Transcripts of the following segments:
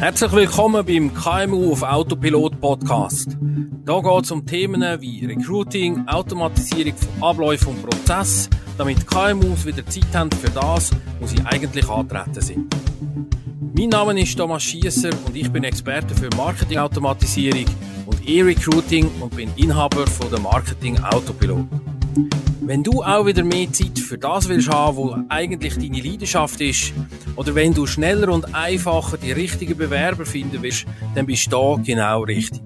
Herzlich willkommen beim KMU auf Autopilot Podcast. Da geht es um Themen wie Recruiting, Automatisierung von Abläufen und Prozessen, damit KMUs wieder Zeit haben für das, wo sie eigentlich antreten sind. Mein Name ist Thomas Schiesser und ich bin Experte für Marketingautomatisierung und E-Recruiting und bin Inhaber von der Marketing Autopilot. Wenn du auch wieder mehr Zeit für das willst haben, wo eigentlich deine Leidenschaft ist, oder wenn du schneller und einfacher die richtigen Bewerber finden willst, dann bist du da genau richtig.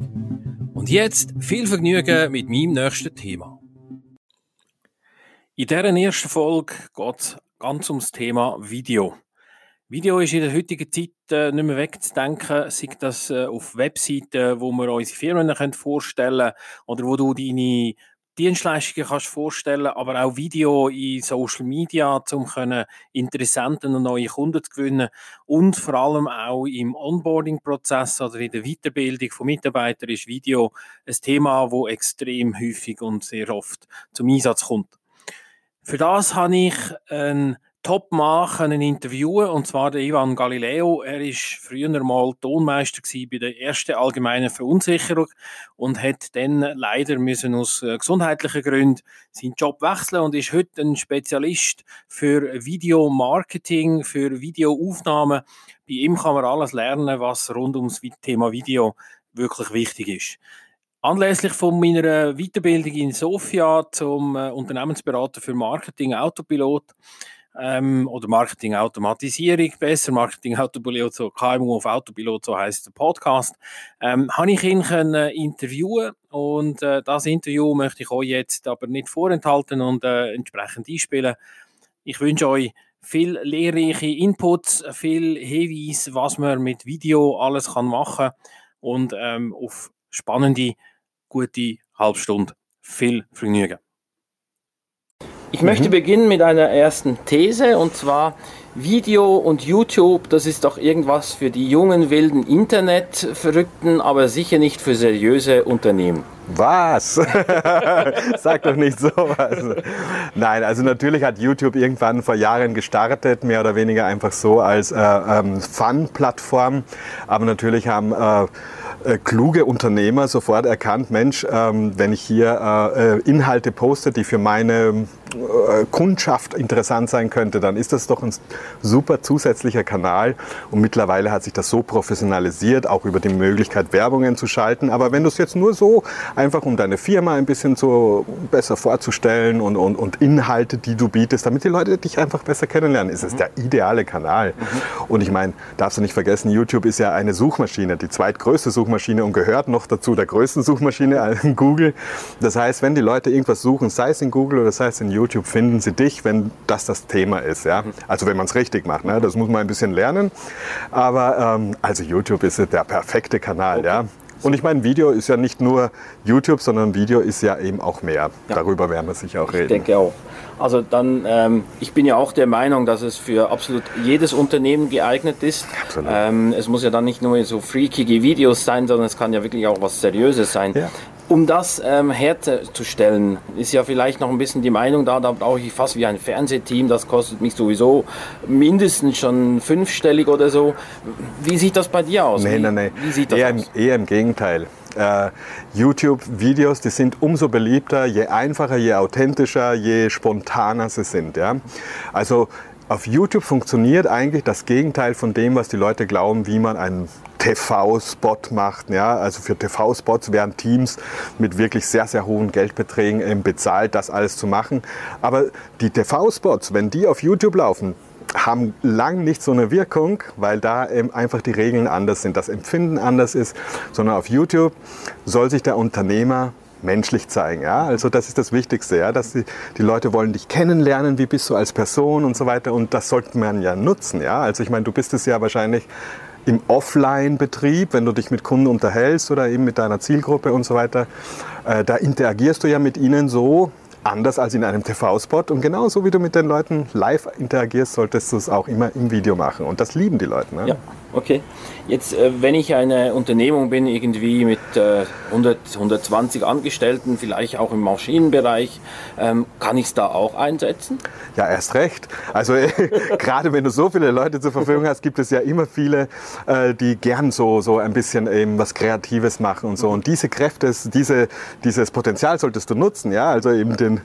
Und jetzt viel Vergnügen mit meinem nächsten Thema. In dieser ersten Folge geht es ganz ums Thema Video. Video ist in der heutigen Zeit äh, nicht mehr wegzudenken, sei das äh, auf Webseiten, wo wir unsere Firmen vorstellen können oder wo du deine Dienstleistungen kannst vorstellen, aber auch Video in Social Media, um Interessenten und neue Kunden zu gewinnen und vor allem auch im Onboarding-Prozess oder in der Weiterbildung von Mitarbeitern ist Video ein Thema, wo extrem häufig und sehr oft zum Einsatz kommt. Für das habe ich einen Top-Mann können interviewen und zwar der Ivan Galileo. Er ist früher mal Tonmeister bei der ersten allgemeinen Verunsicherung und hat dann leider müssen aus äh, gesundheitlichen Gründen seinen Job wechseln und ist heute ein Spezialist für Videomarketing, für Videoaufnahmen. Bei ihm kann man alles lernen, was rund ums Thema Video wirklich wichtig ist. Anlässlich von meiner Weiterbildung in Sofia zum äh, Unternehmensberater für Marketing Autopilot ähm, oder Marketing-Automatisierung, besser Marketing-Autopilot, so KMU auf Autopilot, so heißt der Podcast, ähm, habe ich ihn können interviewen und äh, das Interview möchte ich euch jetzt aber nicht vorenthalten und äh, entsprechend einspielen. Ich wünsche euch viel lehrreiche Inputs, viel Hinweis, was man mit Video alles kann machen und ähm, auf spannende, gute Halbstunde. Viel Vergnügen. Ich mhm. möchte beginnen mit einer ersten These und zwar Video und YouTube, das ist doch irgendwas für die jungen wilden Internetverrückten, aber sicher nicht für seriöse Unternehmen. Was? Sag doch nicht sowas. Nein, also natürlich hat YouTube irgendwann vor Jahren gestartet, mehr oder weniger einfach so als äh, ähm, Fun-Plattform. Aber natürlich haben äh, äh, kluge Unternehmer sofort erkannt, Mensch, ähm, wenn ich hier äh, Inhalte poste, die für meine äh, Kundschaft interessant sein könnte, dann ist das doch ein super zusätzlicher Kanal. Und mittlerweile hat sich das so professionalisiert, auch über die Möglichkeit, Werbungen zu schalten. Aber wenn du es jetzt nur so einfach, um deine Firma ein bisschen so besser vorzustellen und, und, und Inhalte, die du bietest, damit die Leute dich einfach besser kennenlernen, ist es der ideale Kanal. Mhm. Und ich meine, darfst du nicht vergessen, YouTube ist ja eine Suchmaschine, die zweitgrößte Suchmaschine und gehört noch dazu der größten Suchmaschine, Google. Das heißt, wenn die Leute irgendwas suchen, sei es in Google oder sei es in YouTube, YouTube finden sie dich, wenn das das Thema ist. Ja? Also wenn man es richtig macht. Ne? Das muss man ein bisschen lernen. Aber ähm, also YouTube ist der perfekte Kanal. Okay. Ja? Und ich meine, Video ist ja nicht nur YouTube, sondern Video ist ja eben auch mehr. Ja. Darüber werden wir sicher auch reden. Ich denke auch. Also dann, ähm, ich bin ja auch der Meinung, dass es für absolut jedes Unternehmen geeignet ist. Absolut. Ähm, es muss ja dann nicht nur so freakige Videos sein, sondern es kann ja wirklich auch was Seriöses sein. Ja. Um das ähm, herzustellen, ist ja vielleicht noch ein bisschen die Meinung da, da brauche ich fast wie ein Fernsehteam, das kostet mich sowieso mindestens schon fünfstellig oder so. Wie sieht das bei dir aus? Nee, wie, nein, nein. Wie sieht das eher, aus? Eher im Gegenteil. Äh, YouTube-Videos, die sind umso beliebter, je einfacher, je authentischer, je spontaner sie sind. Ja? Also auf YouTube funktioniert eigentlich das Gegenteil von dem, was die Leute glauben, wie man einen TV-Spot macht. Ja? Also für TV-Spots werden Teams mit wirklich sehr, sehr hohen Geldbeträgen bezahlt, das alles zu machen. Aber die TV-Spots, wenn die auf YouTube laufen, haben lang nicht so eine Wirkung, weil da eben einfach die Regeln anders sind, das Empfinden anders ist, sondern auf YouTube soll sich der Unternehmer menschlich zeigen. Ja? Also das ist das Wichtigste, ja? dass die, die Leute wollen dich kennenlernen, wie bist du als Person und so weiter und das sollte man ja nutzen. Ja? Also ich meine, du bist es ja wahrscheinlich im Offline-Betrieb, wenn du dich mit Kunden unterhältst oder eben mit deiner Zielgruppe und so weiter, äh, da interagierst du ja mit ihnen so anders als in einem TV-Spot und genauso wie du mit den Leuten live interagierst, solltest du es auch immer im Video machen und das lieben die Leute. Ne? Ja. Okay. Jetzt, äh, wenn ich eine Unternehmung bin, irgendwie mit äh, 100, 120 Angestellten, vielleicht auch im Maschinenbereich, ähm, kann ich es da auch einsetzen? Ja, erst recht. Also gerade wenn du so viele Leute zur Verfügung hast, gibt es ja immer viele, äh, die gern so, so ein bisschen eben was Kreatives machen und so. Und diese Kräfte, diese, dieses Potenzial solltest du nutzen. Ja, also eben den,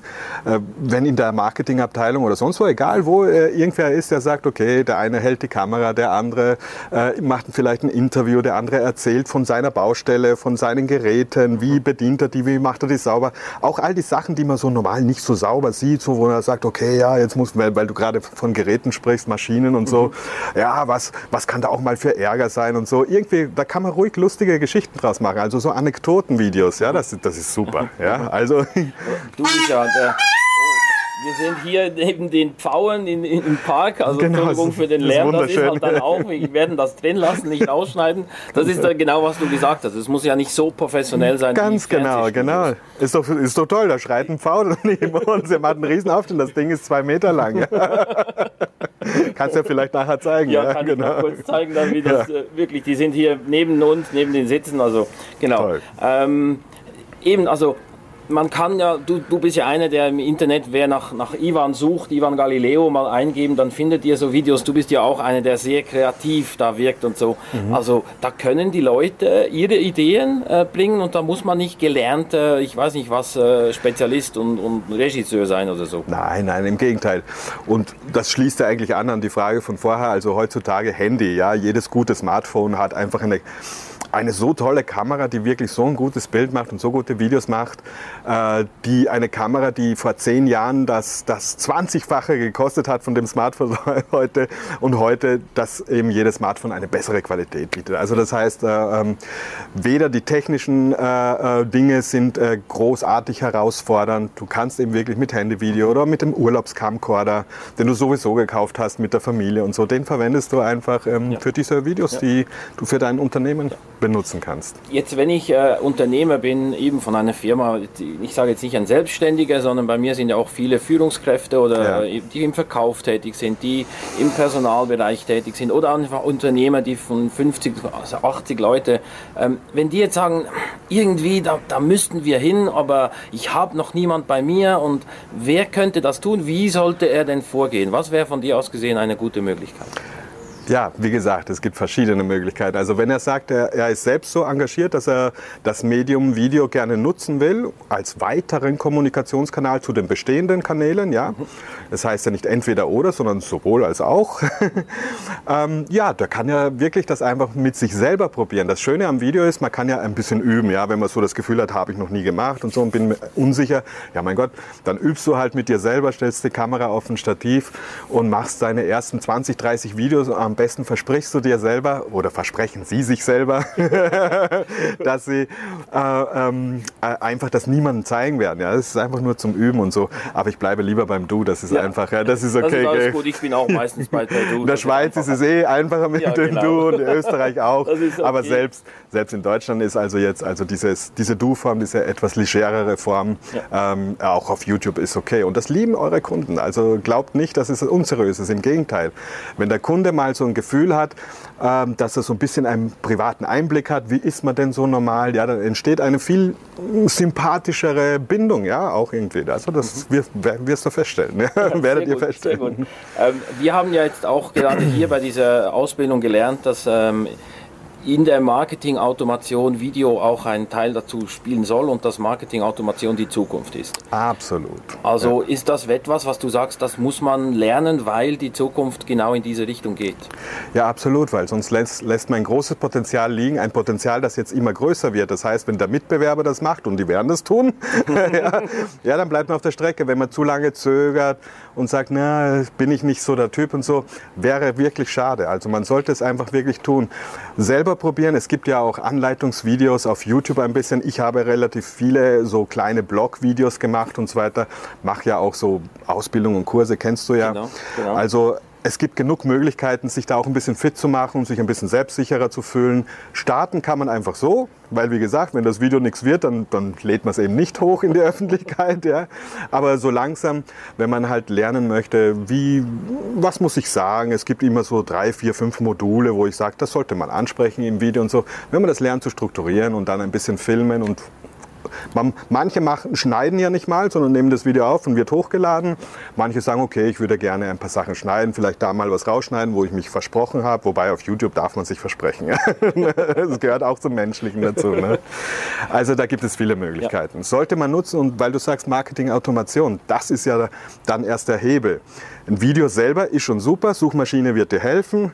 äh, wenn in der Marketingabteilung oder sonst wo, egal wo äh, irgendwer ist, der sagt, okay, der eine hält die Kamera, der andere äh, macht vielleicht ein Interview, der andere erzählt von seiner Baustelle, von seinen Geräten, wie bedient er die, wie macht er die sauber. Auch all die Sachen, die man so normal nicht so sauber sieht, so wo er sagt, okay, ja, jetzt muss, weil, weil du gerade von Geräten sprichst, Maschinen und so, mhm. ja, was, was kann da auch mal für Ärger sein und so. Irgendwie, da kann man ruhig lustige Geschichten draus machen, also so Anekdotenvideos, ja, das, das ist super, ja, also. Du bist ja der wir sind hier neben den Pfauen in, in, im Park, also genau, Entschuldigung für den Lärm, das ist halt dann auch, wir werden das drin lassen, nicht ausschneiden. Das ist dann genau, was du gesagt hast. Es muss ja nicht so professionell sein. Ganz genau, genau. Ist doch, ist doch toll, da schreit ein Pfau neben uns. Er macht einen riesen Aufstand, das Ding ist zwei Meter lang. Kannst du ja vielleicht nachher zeigen. Ja, ja kann genau. ich kurz zeigen, dann, wie das ja. äh, wirklich, die sind hier neben uns, neben den Sitzen, also genau. Ähm, eben, also man kann ja, du, du bist ja einer, der im Internet, wer nach, nach Ivan sucht, Ivan Galileo mal eingeben, dann findet ihr so Videos. Du bist ja auch einer, der sehr kreativ da wirkt und so. Mhm. Also da können die Leute ihre Ideen äh, bringen und da muss man nicht gelernt, äh, ich weiß nicht was, äh, Spezialist und, und Regisseur sein oder so. Nein, nein, im Gegenteil. Und das schließt ja eigentlich an an die Frage von vorher. Also heutzutage Handy, ja, jedes gute Smartphone hat einfach eine eine so tolle Kamera, die wirklich so ein gutes Bild macht und so gute Videos macht, äh, die eine Kamera, die vor zehn Jahren das, das 20-fache gekostet hat von dem Smartphone heute und heute, dass eben jedes Smartphone eine bessere Qualität bietet. Also das heißt, äh, ähm, weder die technischen äh, äh Dinge sind äh, großartig herausfordernd, du kannst eben wirklich mit Handyvideo oder mit dem Urlaubscamcorder, den du sowieso gekauft hast mit der Familie und so, den verwendest du einfach ähm, ja. für diese Videos, ja. die du für dein Unternehmen benutzen kannst. Jetzt, wenn ich äh, Unternehmer bin, eben von einer Firma, ich sage jetzt nicht ein Selbstständiger, sondern bei mir sind ja auch viele Führungskräfte oder ja. die im Verkauf tätig sind, die im Personalbereich tätig sind oder einfach Unternehmer, die von 50, also 80 Leute, ähm, wenn die jetzt sagen, irgendwie, da, da müssten wir hin, aber ich habe noch niemand bei mir und wer könnte das tun? Wie sollte er denn vorgehen? Was wäre von dir aus gesehen eine gute Möglichkeit? Ja, wie gesagt, es gibt verschiedene Möglichkeiten. Also wenn er sagt, er, er, ist selbst so engagiert, dass er das Medium Video gerne nutzen will, als weiteren Kommunikationskanal zu den bestehenden Kanälen, ja. Das heißt ja nicht entweder oder, sondern sowohl als auch. ähm, ja, da kann er wirklich das einfach mit sich selber probieren. Das Schöne am Video ist, man kann ja ein bisschen üben, ja. Wenn man so das Gefühl hat, habe ich noch nie gemacht und so und bin unsicher, ja mein Gott, dann übst du halt mit dir selber, stellst die Kamera auf ein Stativ und machst deine ersten 20, 30 Videos am besten versprichst du dir selber oder versprechen sie sich selber, dass sie äh, ähm, äh, einfach das niemandem zeigen werden. Ja, das ist einfach nur zum Üben und so. Aber ich bleibe lieber beim Du. Das ist ja. einfach, ja, das ist okay. Das ist alles gut. Ich bin auch meistens bei der Du. In der Schweiz ist es eh einfacher mit ja, dem genau. Du und in Österreich auch. Okay. Aber selbst, selbst in Deutschland ist also jetzt also dieses, diese Du-Form, diese etwas legerere Form, ja. ähm, auch auf YouTube ist okay. Und das lieben eure Kunden. Also glaubt nicht, dass es unseriös ist. Im Gegenteil. Wenn der Kunde mal so ein Gefühl hat, ähm, dass er so ein bisschen einen privaten Einblick hat, wie ist man denn so normal, ja, dann entsteht eine viel sympathischere Bindung, ja, auch irgendwie. Also das mhm. wirst du feststellen, ja, ja werdet ihr gut, feststellen. Ähm, wir haben ja jetzt auch gerade hier bei dieser Ausbildung gelernt, dass ähm, in der Marketing-Automation Video auch einen Teil dazu spielen soll und dass Marketing-Automation die Zukunft ist. Absolut. Also ja. ist das etwas, was du sagst, das muss man lernen, weil die Zukunft genau in diese Richtung geht? Ja, absolut, weil sonst lässt, lässt man ein großes Potenzial liegen, ein Potenzial, das jetzt immer größer wird. Das heißt, wenn der Mitbewerber das macht und die werden das tun, ja, ja, dann bleibt man auf der Strecke. Wenn man zu lange zögert und sagt, na, bin ich nicht so der Typ und so, wäre wirklich schade. Also man sollte es einfach wirklich tun. Selber probieren. Es gibt ja auch Anleitungsvideos auf YouTube ein bisschen. Ich habe relativ viele so kleine Blog-Videos gemacht und so weiter. Mache ja auch so Ausbildung und Kurse, kennst du ja. Genau, genau. Also es gibt genug Möglichkeiten, sich da auch ein bisschen fit zu machen und sich ein bisschen selbstsicherer zu fühlen. Starten kann man einfach so, weil wie gesagt, wenn das Video nichts wird, dann, dann lädt man es eben nicht hoch in die Öffentlichkeit. Ja. Aber so langsam, wenn man halt lernen möchte, wie, was muss ich sagen? Es gibt immer so drei, vier, fünf Module, wo ich sage, das sollte man ansprechen im Video und so. Wenn man das lernt zu strukturieren und dann ein bisschen filmen und man, manche machen, schneiden ja nicht mal, sondern nehmen das Video auf und wird hochgeladen. Manche sagen, okay, ich würde gerne ein paar Sachen schneiden, vielleicht da mal was rausschneiden, wo ich mich versprochen habe. Wobei auf YouTube darf man sich versprechen. das gehört auch zum Menschlichen dazu. Ne? Also da gibt es viele Möglichkeiten. Ja. Sollte man nutzen und weil du sagst Marketing-Automation, das ist ja dann erst der Hebel. Ein Video selber ist schon super, Suchmaschine wird dir helfen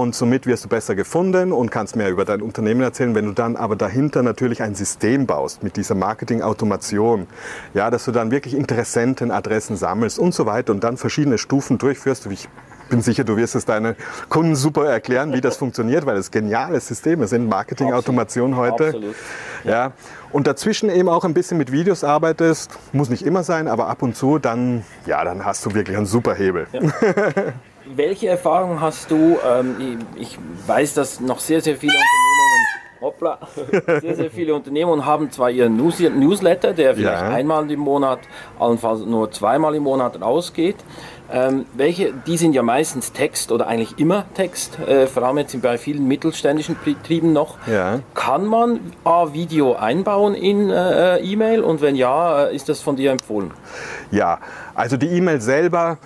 und somit wirst du besser gefunden und kannst mehr über dein Unternehmen erzählen. Wenn du dann aber dahinter natürlich ein System baust mit dieser Marketing-Automation, ja, dass du dann wirklich Interessentenadressen sammelst und so weiter und dann verschiedene Stufen durchführst. Ich bin sicher, du wirst es deinen Kunden super erklären, wie das funktioniert, weil es geniale Systeme sind, Marketing-Automation heute. Absolut. Ja. Und dazwischen eben auch ein bisschen mit Videos arbeitest, muss nicht immer sein, aber ab und zu, dann, ja, dann hast du wirklich einen super Hebel. Ja. Welche Erfahrungen hast du? Ähm, ich weiß, dass noch sehr, sehr viele Unternehmungen hoppla, sehr, sehr viele Unternehmen haben zwar ihren Newsletter, der vielleicht ja. einmal im Monat, allenfalls nur zweimal im Monat rausgeht. Ähm, welche, die sind ja meistens Text oder eigentlich immer Text, äh, vor allem jetzt bei vielen mittelständischen Betrieben noch. Ja. Kann man A, Video einbauen in äh, E-Mail und wenn ja, äh, ist das von dir empfohlen? Ja, also die E-Mail selber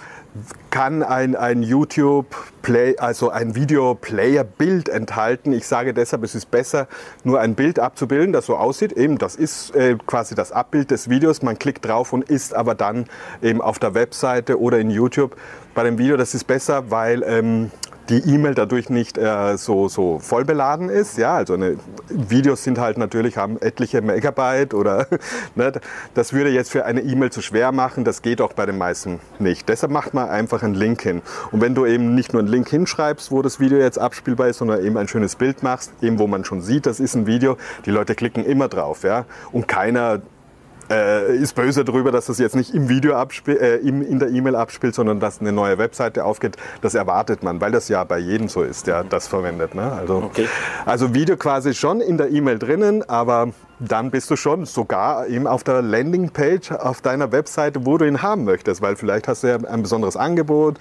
kann ein, ein YouTube Play, also ein Video Player Bild enthalten. Ich sage deshalb, es ist besser, nur ein Bild abzubilden, das so aussieht. Eben, das ist äh, quasi das Abbild des Videos. Man klickt drauf und ist aber dann eben auf der Webseite oder in YouTube. Bei dem Video, das ist besser, weil ähm, die E-Mail dadurch nicht äh, so, so voll beladen ist. Ja, also eine, Videos sind halt natürlich, haben etliche Megabyte oder ne, das würde jetzt für eine E-Mail zu schwer machen. Das geht auch bei den meisten nicht. Deshalb macht man einfach einen Link hin. Und wenn du eben nicht nur einen Link hinschreibst, wo das Video jetzt abspielbar ist, sondern eben ein schönes Bild machst, eben wo man schon sieht, das ist ein Video, die Leute klicken immer drauf. Ja, und keiner äh, ist böse darüber, dass das jetzt nicht im Video abspielt, äh, in der E-Mail abspielt, sondern dass eine neue Webseite aufgeht. Das erwartet man, weil das ja bei jedem so ist, der das verwendet. Ne? Also, okay. also Video quasi schon in der E-Mail drinnen, aber dann bist du schon sogar eben auf der Landingpage auf deiner Webseite, wo du ihn haben möchtest, weil vielleicht hast du ja ein besonderes Angebot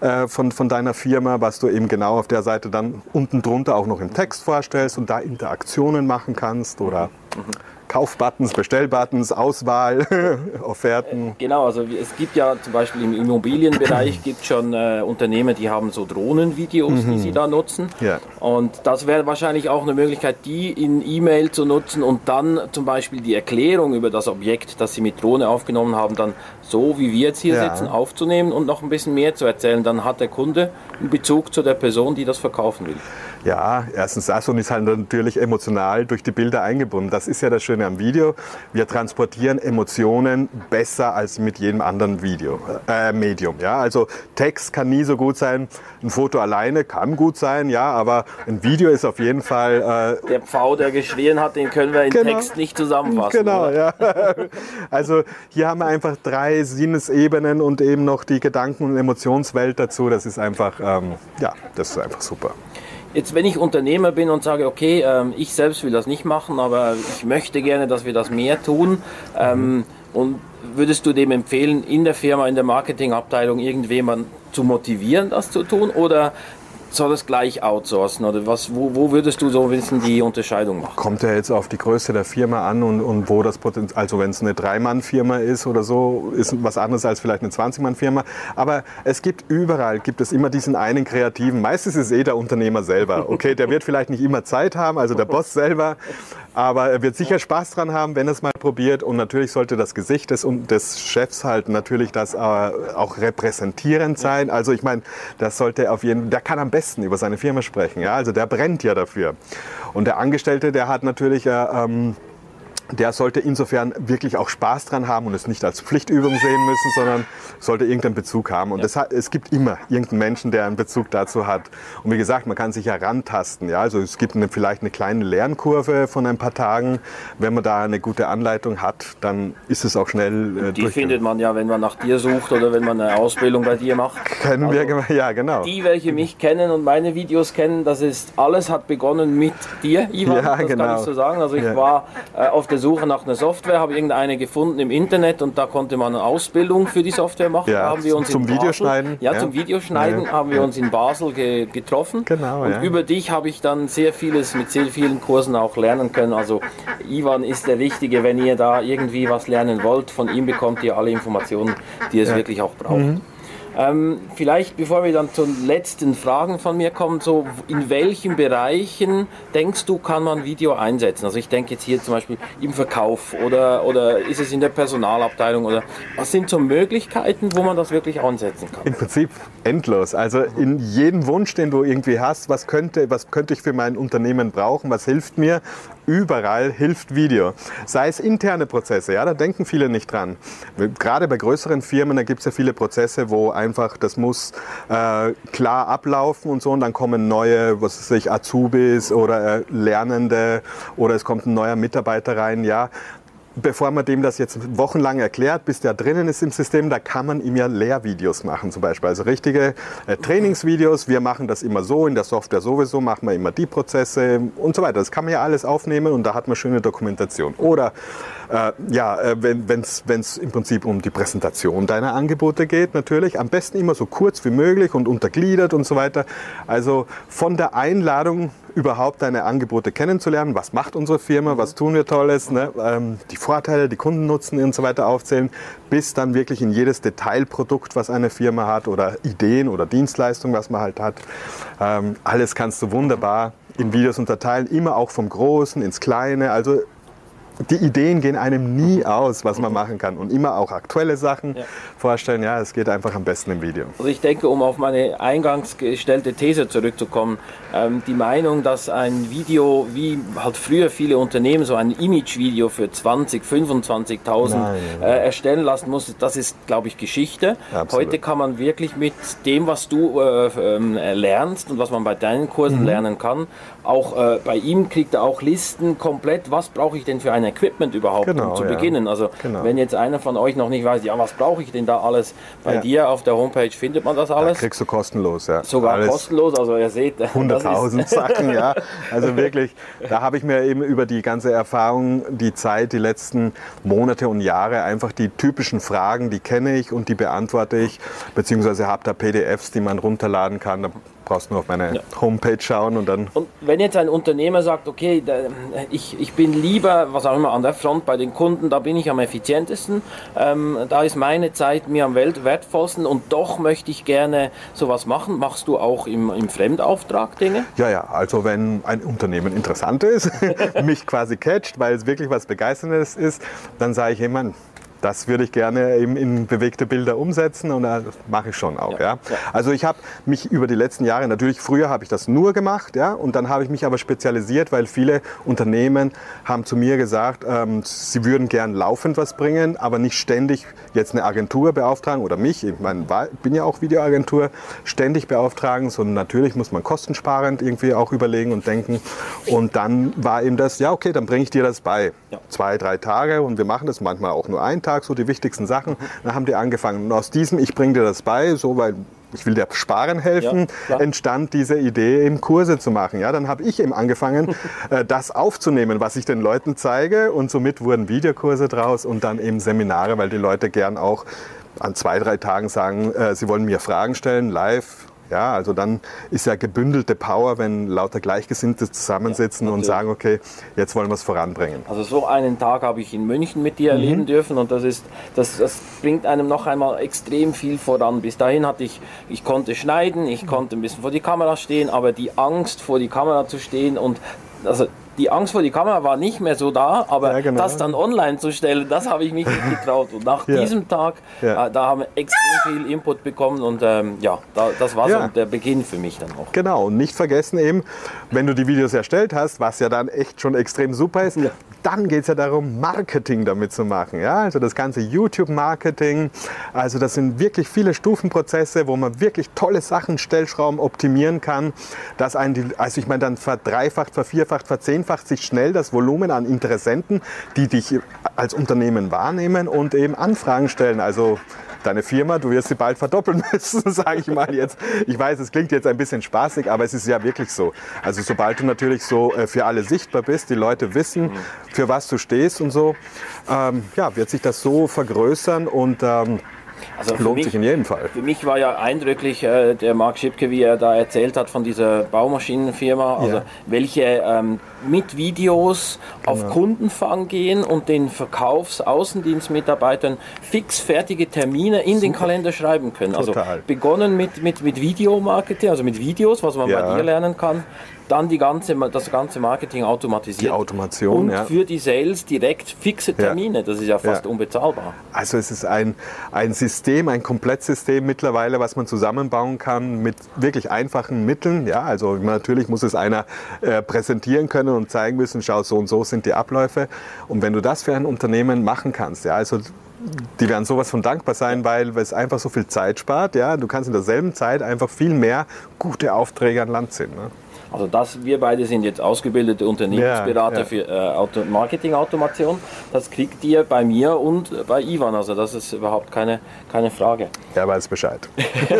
äh, von, von deiner Firma, was du eben genau auf der Seite dann unten drunter auch noch im Text vorstellst und da Interaktionen machen kannst oder mhm. Kaufbuttons, Bestellbuttons, Auswahl, Offerten. Äh, genau, also es gibt ja zum Beispiel im Immobilienbereich gibt schon äh, Unternehmen, die haben so Drohnenvideos, mhm. die sie da nutzen. Ja. Und das wäre wahrscheinlich auch eine Möglichkeit, die in E-Mail zu nutzen und dann zum Beispiel die Erklärung über das Objekt, das sie mit Drohne aufgenommen haben, dann so wie wir jetzt hier ja. sitzen, aufzunehmen und noch ein bisschen mehr zu erzählen. Dann hat der Kunde einen Bezug zu der Person, die das verkaufen will. Ja, erstens das und ist halt natürlich emotional durch die Bilder eingebunden. Das ist ja das Schöne am Video. Wir transportieren Emotionen besser als mit jedem anderen Video, äh, Medium. Ja, also Text kann nie so gut sein. Ein Foto alleine kann gut sein, ja, aber ein Video ist auf jeden Fall. Äh, der Pfau, der geschrien hat, den können wir in genau, Text nicht zusammenfassen. Genau, oder? ja. Also hier haben wir einfach drei Sinnesebenen und eben noch die Gedanken- und Emotionswelt dazu. Das ist einfach, ähm, ja, das ist einfach super. Jetzt, wenn ich Unternehmer bin und sage, okay, ähm, ich selbst will das nicht machen, aber ich möchte gerne, dass wir das mehr tun, ähm, und würdest du dem empfehlen, in der Firma, in der Marketingabteilung irgendjemand zu motivieren, das zu tun? Oder soll es gleich outsourcen oder was, wo, wo würdest du so bisschen die Unterscheidung machen? Kommt ja jetzt auf die Größe der Firma an und, und wo das Potenzial, also wenn es eine Drei-Mann-Firma ist oder so, ist was anderes als vielleicht eine 20-Mann-Firma. Aber es gibt überall, gibt es immer diesen einen Kreativen. Meistens ist es eh der Unternehmer selber. Okay, der wird vielleicht nicht immer Zeit haben, also der Boss selber, aber er wird sicher Spaß dran haben, wenn er es mal probiert. Und natürlich sollte das Gesicht des, des Chefs halt natürlich das äh, auch repräsentierend sein. Also ich meine, das sollte auf jeden, der kann am besten über seine Firma sprechen. Ja? Also der brennt ja dafür. Und der Angestellte, der hat natürlich äh, ähm, der sollte insofern wirklich auch Spaß dran haben und es nicht als Pflichtübung sehen müssen, sondern sollte irgendeinen Bezug haben. Und ja. das es gibt immer irgendeinen Menschen, der einen Bezug dazu hat. Und wie gesagt, man kann sich ja rantasten. Ja? Also es gibt eine, vielleicht eine kleine Lernkurve von ein paar Tagen. Wenn man da eine gute Anleitung hat, dann ist es auch schnell äh, Die findet man ja, wenn man nach dir sucht oder wenn man eine Ausbildung bei dir macht. Können also wir, ja genau. Die, welche mich kennen und meine Videos kennen, das ist, alles hat begonnen mit dir, Ivan. Ja, das genau. kann ich so sagen. Also ich ja. war äh, auf der der Suche nach einer Software, habe irgendeine gefunden im Internet und da konnte man eine Ausbildung für die Software machen. Ja, haben wir uns zum Videoschneiden? Ja, ja, zum Videoschneiden ja. haben wir uns in Basel ge getroffen. Genau, und über dich habe ich dann sehr vieles mit sehr vielen Kursen auch lernen können. Also Ivan ist der Richtige, wenn ihr da irgendwie was lernen wollt. Von ihm bekommt ihr alle Informationen, die es wirklich auch braucht. Mhm. Ähm, vielleicht, bevor wir dann zu den letzten Fragen von mir kommen, so in welchen Bereichen denkst du, kann man Video einsetzen? Also ich denke jetzt hier zum Beispiel im Verkauf oder, oder ist es in der Personalabteilung oder was sind so Möglichkeiten, wo man das wirklich einsetzen kann? Im Prinzip endlos. Also in jedem Wunsch, den du irgendwie hast, was könnte, was könnte ich für mein Unternehmen brauchen, was hilft mir überall hilft Video. Sei es interne Prozesse, ja, da denken viele nicht dran. Gerade bei größeren Firmen, da gibt es ja viele Prozesse, wo einfach das muss äh, klar ablaufen und so. Und dann kommen neue, was weiß ich, Azubis oder äh, Lernende oder es kommt ein neuer Mitarbeiter rein, ja bevor man dem das jetzt wochenlang erklärt, bis der drinnen ist im System, da kann man ihm ja Lehrvideos machen zum Beispiel. Also richtige äh, Trainingsvideos. Wir machen das immer so, in der Software sowieso machen wir immer die Prozesse und so weiter. Das kann man ja alles aufnehmen und da hat man schöne Dokumentation. Oder äh, ja, äh, wenn es im Prinzip um die Präsentation deiner Angebote geht, natürlich am besten immer so kurz wie möglich und untergliedert und so weiter. Also von der Einladung überhaupt deine Angebote kennenzulernen. Was macht unsere Firma? Was tun wir Tolles? Ne? Ähm, die Vorteile, die Kunden nutzen und so weiter aufzählen, bis dann wirklich in jedes Detailprodukt, was eine Firma hat oder Ideen oder Dienstleistungen, was man halt hat. Ähm, alles kannst du wunderbar in Videos unterteilen, immer auch vom Großen ins Kleine. Also die Ideen gehen einem nie aus, was man machen kann. Und immer auch aktuelle Sachen ja. vorstellen. Ja, es geht einfach am besten im Video. Also ich denke, um auf meine eingangs gestellte These zurückzukommen, ähm, die Meinung, dass ein Video, wie halt früher viele Unternehmen so ein Image-Video für 20, 25.000 äh, erstellen lassen muss, das ist, glaube ich, Geschichte. Absolut. Heute kann man wirklich mit dem, was du äh, äh, lernst und was man bei deinen Kursen mhm. lernen kann, auch äh, bei ihm kriegt er auch Listen komplett, was brauche ich denn für ein Equipment überhaupt, genau, um zu ja. beginnen. Also genau. wenn jetzt einer von euch noch nicht weiß, ja, was brauche ich denn da alles? Bei ja. dir auf der Homepage findet man das alles. Da kriegst du kostenlos, ja. Sogar alles kostenlos, also ihr seht. 100.000 Sachen, ja. Also wirklich, da habe ich mir eben über die ganze Erfahrung, die Zeit, die letzten Monate und Jahre einfach die typischen Fragen, die kenne ich und die beantworte ich, beziehungsweise habe da PDFs, die man runterladen kann. Da brauchst nur auf meine ja. Homepage schauen und dann. Und wenn jetzt ein Unternehmer sagt, okay, ich, ich bin lieber, was auch immer, an der Front bei den Kunden, da bin ich am effizientesten, ähm, da ist meine Zeit mir am wertvollsten und doch möchte ich gerne sowas machen. Machst du auch im, im Fremdauftrag Dinge? Ja, ja, also wenn ein Unternehmen interessant ist, mich quasi catcht, weil es wirklich was Begeisterndes ist, dann sage ich jemand, das würde ich gerne eben in bewegte Bilder umsetzen und das mache ich schon auch. Ja. ja. Also ich habe mich über die letzten Jahre, natürlich früher habe ich das nur gemacht, ja, und dann habe ich mich aber spezialisiert, weil viele Unternehmen haben zu mir gesagt, ähm, sie würden gern laufend was bringen, aber nicht ständig jetzt eine Agentur beauftragen oder mich, ich meine, bin ja auch Videoagentur, ständig beauftragen, sondern natürlich muss man kostensparend irgendwie auch überlegen und denken. Und dann war eben das, ja okay, dann bringe ich dir das bei. Ja. Zwei, drei Tage und wir machen das manchmal auch nur einen Tag, so die wichtigsten Sachen. Dann haben die angefangen. Und aus diesem, ich bringe dir das bei, so weil ich will dir sparen helfen, ja, entstand diese Idee, eben Kurse zu machen. Ja, dann habe ich eben angefangen, äh, das aufzunehmen, was ich den Leuten zeige. Und somit wurden Videokurse draus und dann eben Seminare, weil die Leute gern auch an zwei, drei Tagen sagen, äh, sie wollen mir Fragen stellen, live ja, also dann ist ja gebündelte Power, wenn lauter Gleichgesinnte zusammensitzen ja, und sagen, okay, jetzt wollen wir es voranbringen. Also so einen Tag habe ich in München mit dir mhm. erleben dürfen und das ist, das, das bringt einem noch einmal extrem viel voran. Bis dahin hatte ich, ich konnte schneiden, ich konnte ein bisschen vor die Kamera stehen, aber die Angst vor die Kamera zu stehen und also die Angst vor die Kamera war nicht mehr so da, aber Ja, genau. das dann online zu stellen, das habe ich mich nicht getraut. Und nach Ja. diesem Tag, Ja. äh, da haben wir extrem viel Input bekommen und ähm, ja, da, das war so der Beginn für mich dann auch. Genau, und nicht vergessen eben, wenn du die Videos erstellt hast, was ja dann echt schon extrem super ist, dann geht es ja darum, Marketing damit zu machen. Ja? Also das ganze YouTube-Marketing, also das sind wirklich viele Stufenprozesse, wo man wirklich tolle Sachen, Stellschrauben optimieren kann, dass einen die, also ich meine, dann verdreifacht, vervierfacht, verzehnfacht sich schnell das Volumen an Interessenten, die dich als Unternehmen wahrnehmen und eben Anfragen stellen. Also deine Firma, du wirst sie bald verdoppeln müssen, sage ich mal jetzt. Ich weiß, es klingt jetzt ein bisschen spaßig, aber es ist ja wirklich so. Also sobald du natürlich so äh, für alle sichtbar bist, die Leute wissen, für was du stehst und so, ähm, ja, wird sich das so vergrößern und ähm, Also für lohnt mich- sich in jedem Fall. Für mich war ja eindrücklich äh, der Marc Schipke, wie er da erzählt hat von dieser Baumaschinenfirma, also Ja. welche ähm, mit Videos auf Genau. Kundenfang gehen und den Verkaufsaußendienstmitarbeitern fix fertige Termine in den Kalender schreiben können. Total. Also begonnen mit, mit, mit Videomarketing, also mit Videos, was man Ja. bei dir lernen kann. Dann die ganze, das ganze Marketing automatisiert. Die Automation, Und ja. für die Sales direkt fixe Termine. Das ist ja fast Ja. unbezahlbar. Also es ist ein, ein System, ein Komplettsystem mittlerweile, was man zusammenbauen kann mit wirklich einfachen Mitteln. Ja, also natürlich muss es einer äh, präsentieren können und zeigen müssen, schau, so und so sind die Abläufe. Und wenn du das für ein Unternehmen machen kannst, ja, also die werden sowas von dankbar sein, weil es einfach so viel Zeit spart. Ja, du kannst in derselben Zeit einfach viel mehr gute Aufträge an Land ziehen. Ne? Also das, wir beide sind jetzt ausgebildete Unternehmensberater Ja, ja. für äh, Auto Marketing-Automation. Das kriegt ihr bei mir und bei Ivan. Also das ist überhaupt keine, keine Frage. Er weiß Bescheid.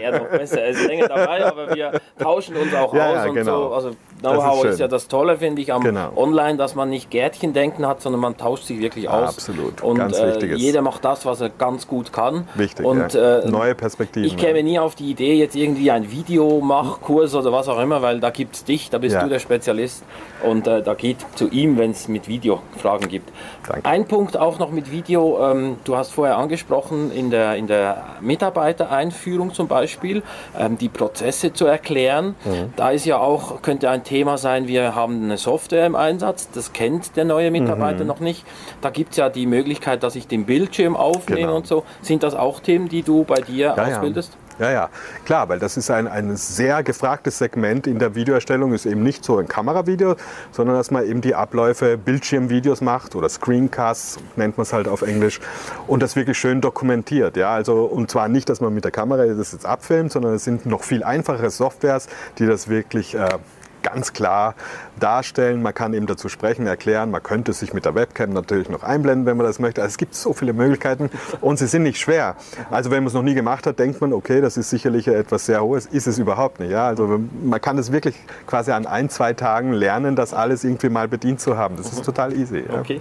Er noch besser, er ist länger dabei, aber wir tauschen uns auch Ja, aus ja, und genau. so. Also Know-how ist ist, ja das Tolle, finde ich, am Genau. Online, dass man nicht Gärtchendenken hat, sondern man tauscht sich wirklich aus. Absolut. Und Ganz äh, Wichtiges. jeder macht das, was er ganz gut kann. Wichtig. Und äh, Neue Perspektiven. ich käme nie auf die Idee, jetzt irgendwie ein Videomachkurs oder was auch immer, weil da gibt es dich, da bist Ja. du der Spezialist und äh, da geht zu ihm, wenn es mit Video Fragen gibt. Danke. Ein Punkt auch noch mit Video, ähm, du hast vorher angesprochen, in der, in der Mitarbeitereinführung zum Beispiel, ähm, die Prozesse zu erklären. Mhm. Da ist ja auch, könnte ein Thema sein, wir haben eine Software im Einsatz, das kennt der neue Mitarbeiter Mhm. noch nicht. Da gibt es ja die Möglichkeit, dass ich den Bildschirm aufnehme Genau. und so. Sind das auch Themen, die du bei dir Ja, ja. ausbildest? Ja, ja, klar, weil das ist ein, ein sehr gefragtes Segment in der Videoerstellung, ist eben nicht so ein Kameravideo, sondern dass man eben die Abläufe Bildschirmvideos macht oder Screencasts, nennt man es halt auf Englisch, und das wirklich schön dokumentiert. Ja, also, und zwar nicht, dass man mit der Kamera das jetzt abfilmt, sondern es sind noch viel einfachere Softwares, die das wirklich äh, ganz klar darstellen. Man kann eben dazu sprechen, erklären. Man könnte sich mit der Webcam natürlich noch einblenden, wenn man das möchte. Also es gibt so viele Möglichkeiten und sie sind nicht schwer. Also wenn man es noch nie gemacht hat, denkt man, okay, das ist sicherlich etwas sehr Hohes. Ist es überhaupt nicht. Ja? Also man kann es wirklich quasi an ein, zwei Tagen lernen, das alles irgendwie mal bedient zu haben. Das ist total easy. Ja. Okay.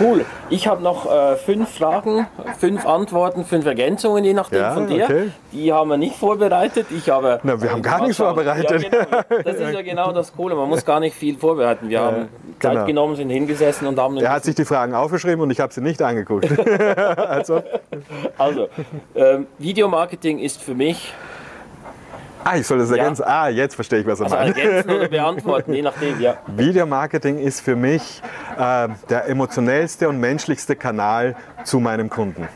Cool. Ich habe noch äh, fünf Fragen, fünf Antworten, fünf Ergänzungen, je nachdem Ja, von dir. okay. Die haben wir nicht vorbereitet. Ich habe. Na, wir haben gar nichts vorbereitet. Ja, genau. Das ist ja genau das Coole. Man muss gar nicht viel vorbereiten. Wir haben Zeit genau. genommen, sind hingesessen und haben. Er hat sich die Fragen aufgeschrieben und ich habe sie nicht angeguckt. also, Also, ähm, Videomarketing ist für mich. Ah, ich soll das Ja. ergänzen. Ah, jetzt verstehe ich, was er Also meint. ergänzen oder beantworten, je nachdem, ja. Videomarketing ist für mich äh, der emotionellste und menschlichste Kanal zu meinem Kunden.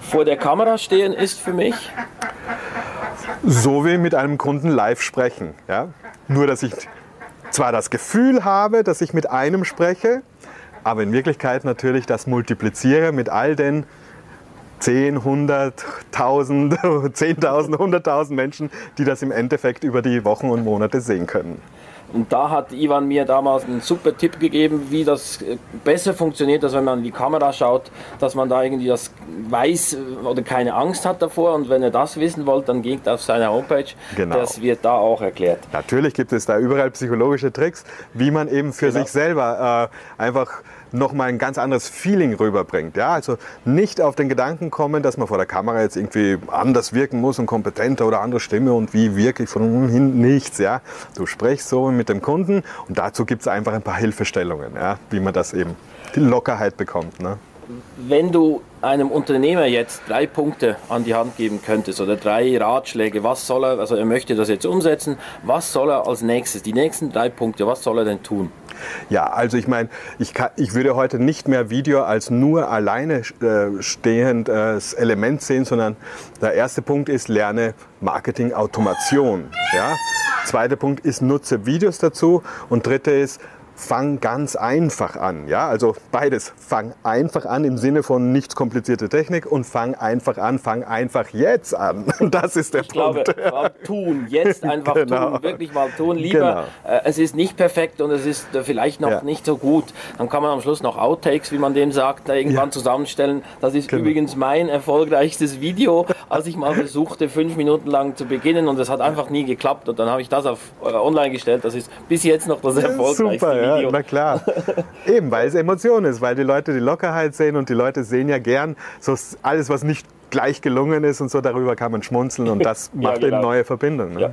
Vor der Kamera stehen ist für mich. So wie mit einem Kunden live sprechen. Ja? Nur, dass ich zwar das Gefühl habe, dass ich mit einem spreche, aber in Wirklichkeit natürlich das multipliziere mit all den 10, 100, 1000, 10.000, 100.000 Menschen, die das im Endeffekt über die Wochen und Monate sehen können. Und da hat Ivan mir damals einen super Tipp gegeben, wie das äh, besser funktioniert, als wenn man in die Kamera schaut, dass man da irgendwie das weiß äh, oder keine Angst hat davor. Und wenn ihr das wissen wollt, dann geht auf seine Homepage. Genau. Das wird da auch erklärt. Natürlich gibt es da überall psychologische Tricks, wie man eben für Genau. sich selber äh, einfach nochmal ein ganz anderes Feeling rüberbringt. Ja? Also nicht auf den Gedanken kommen, dass man vor der Kamera jetzt irgendwie anders wirken muss und kompetenter oder andere Stimme und wie wirklich von unten hin nichts. Ja? Du sprichst so mit dem Kunden und dazu gibt es einfach ein paar Hilfestellungen, ja? wie man das eben, die Lockerheit bekommt. Ne? Wenn du einem Unternehmer jetzt drei Punkte an die Hand geben könntest oder drei Ratschläge, was soll er, also er möchte das jetzt umsetzen, was soll er als nächstes, die nächsten drei Punkte, was soll er denn tun? Ja, also ich meine, ich, ich würde heute nicht mehr Video als nur alleine äh, stehendes Element sehen, sondern der erste Punkt ist, lerne Marketing Automation. Ja? Zweiter Punkt ist, nutze Videos dazu. Und dritte ist, fang ganz einfach an. Ja, also beides. Fang einfach an im Sinne von nichts komplizierte Technik und fang einfach an, fang einfach jetzt an. Das ist der ich Punkt. Glaube, mal tun, jetzt einfach genau. tun, wirklich mal tun. Lieber, genau. äh, es ist nicht perfekt und es ist äh, vielleicht noch ja. nicht so gut. Dann kann man am Schluss noch Outtakes, wie man dem sagt, irgendwann ja. zusammenstellen. Das ist genau. übrigens mein erfolgreichstes Video, als ich mal versuchte, fünf Minuten lang zu beginnen und es hat einfach nie geklappt. Und dann habe ich das auf äh, online gestellt. Das ist bis jetzt noch das erfolgreichste Super, Video. Ja, na klar. Eben, weil es Emotion ist, weil die Leute die Lockerheit sehen und die Leute sehen ja gern so alles, was nicht gleich gelungen ist und so, darüber kann man schmunzeln und das macht ja, genau. eben neue Verbindungen. Ne? Ja.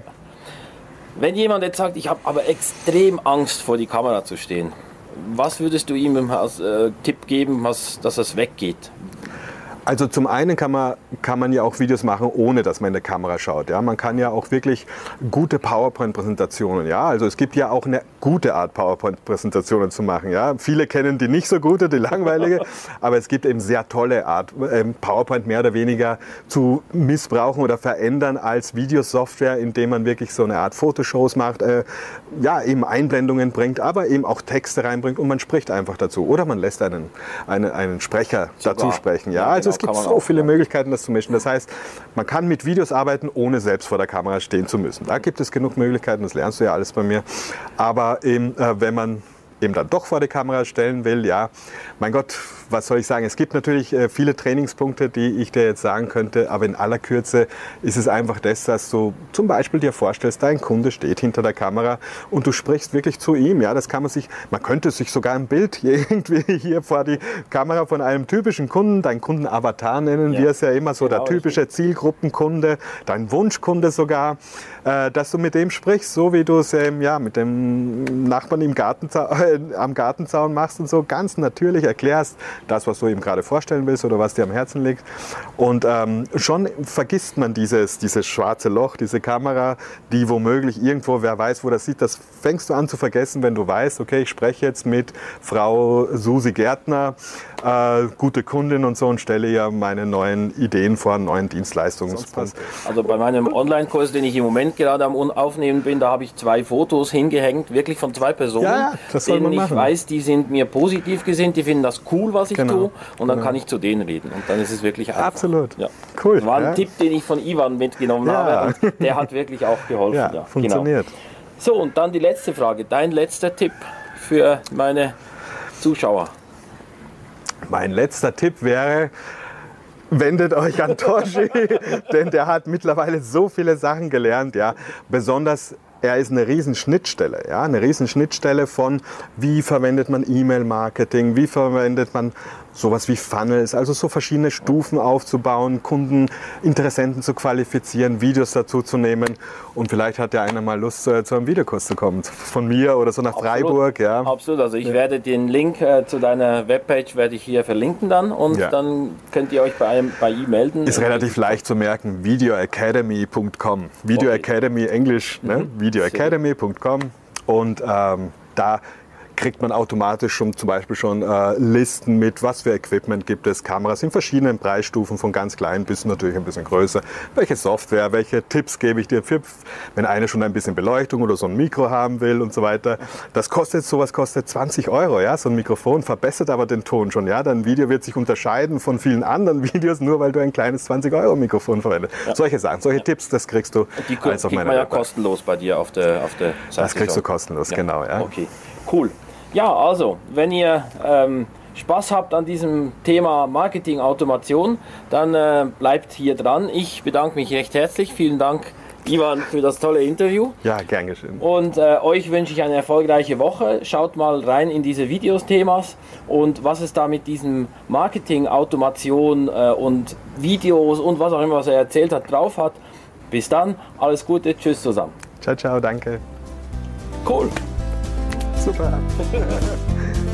Wenn jemand jetzt sagt, ich habe aber extrem Angst vor die Kamera zu stehen, was würdest du ihm als äh, Tipp geben, was, dass es weggeht? Also zum einen kann man, kann man ja auch Videos machen, ohne dass man in der Kamera schaut. Ja? Man kann ja auch wirklich gute PowerPoint-Präsentationen. Ja? Also es gibt ja auch eine gute Art, PowerPoint-Präsentationen zu machen. Ja? Viele kennen die nicht so gute, die langweilige, aber es gibt eben sehr tolle Art, ähm, PowerPoint mehr oder weniger zu missbrauchen oder verändern als Videosoftware, indem man wirklich so eine Art Fotoshows macht, äh, ja, eben Einblendungen bringt, aber eben auch Texte reinbringt und man spricht einfach dazu. Oder man lässt einen, einen, einen Sprecher Super. dazu sprechen. Ja? Also es gibt so viele Möglichkeiten, das zu mischen. Das heißt, man kann mit Videos arbeiten, ohne selbst vor der Kamera stehen zu müssen. Da gibt es genug Möglichkeiten, das lernst du ja alles bei mir. Aber eben, äh, wenn man eben dann doch vor die Kamera stellen will, ja, mein Gott, was soll ich sagen? Es gibt natürlich äh, viele Trainingspunkte, die ich dir jetzt sagen könnte, aber in aller Kürze ist es einfach das, dass du zum Beispiel dir vorstellst, dein Kunde steht hinter der Kamera und du sprichst wirklich zu ihm. Ja, das kann man sich, man könnte sich sogar ein Bild irgendwie hier vor die Kamera von einem typischen Kunden, dein Kundenavatar nennen ja. wir es ja immer so, genau, der typische Zielgruppenkunde, dein Wunschkunde sogar, äh, dass du mit dem sprichst, so wie du es ähm, ja, mit dem Nachbarn im Gartenza äh, am Gartenzaun machst und so ganz natürlich erklärst, das, was du ihm gerade vorstellen willst oder was dir am Herzen liegt. Und ähm, schon vergisst man dieses, dieses schwarze Loch, diese Kamera, die womöglich irgendwo, wer weiß, wo das sieht, das fängst du an zu vergessen, wenn du weißt, okay, ich spreche jetzt mit Frau Susi Gärtner, äh, gute Kundin und so und stelle ja meine neuen Ideen vor, neuen Dienstleistungen. Also bei meinem Online-Kurs, den ich im Moment gerade am Aufnehmen bin, da habe ich zwei Fotos hingehängt, wirklich von zwei Personen, ja, denen ich weiß, die sind mir positiv gesinnt, die finden das cool, was ich genau, tue und dann genau. kann ich zu denen reden und dann ist es wirklich einfach. Absolut. Ja. Cool. Das war ein ja. Tipp, den ich von Ivan mitgenommen habe und der hat wirklich auch geholfen. Ja, genau. funktioniert. Genau. So, und dann die letzte Frage. Dein letzter Tipp für meine Zuschauer? Mein letzter Tipp wäre, wendet euch an Toshi, denn der hat mittlerweile so viele Sachen gelernt, ja. Besonders er ist eine riesen Schnittstelle, ja, eine riesen Schnittstelle von wie verwendet man E-Mail-Marketing, wie verwendet man sowas wie Funnels, also so verschiedene Stufen aufzubauen, Kunden, Interessenten zu qualifizieren, Videos dazu zu nehmen und vielleicht hat ja einer mal Lust äh, zu einem Videokurs zu kommen, von mir oder so nach Absolut. Freiburg. Ja. Absolut, also ich ja. werde den Link äh, zu deiner Webpage werde ich hier verlinken dann und ja. dann könnt ihr euch bei, bei ihm melden. Ist relativ leicht zu merken, videoacademy.com, Video okay. Academy Englisch, ne? mhm. videoacademy.com und ähm, da kriegt man automatisch schon zum Beispiel schon äh, Listen mit, was für Equipment gibt es, Kameras in verschiedenen Preisstufen, von ganz klein bis natürlich ein bisschen größer. Welche Software, welche Tipps gebe ich dir für, wenn einer schon ein bisschen Beleuchtung oder so ein Mikro haben will und so weiter. Das kostet, sowas kostet 20 Euro, ja, so ein Mikrofon verbessert aber den Ton schon, ja. Dein Video wird sich unterscheiden von vielen anderen Videos, nur weil du ein kleines 20 Euro Mikrofon verwendest. Ja. Solche Sachen, solche ja. Tipps, das kriegst du die meiner man ja kostenlos bei dir auf der, auf der Seite. Das kriegst du kostenlos, ja. genau, ja. Okay, cool. Ja, also, wenn ihr ähm, Spaß habt an diesem Thema Marketing-Automation, dann äh, bleibt hier dran. Ich bedanke mich recht herzlich. Vielen Dank, Ivan, für das tolle Interview. Ja, gern geschehen. Und äh, euch wünsche ich eine erfolgreiche Woche. Schaut mal rein in diese Videos-Themas und was es da mit diesem Marketing-Automation äh, und Videos und was auch immer, was er erzählt hat, drauf hat. Bis dann, alles Gute, tschüss zusammen. Ciao, ciao, danke. Cool. Super.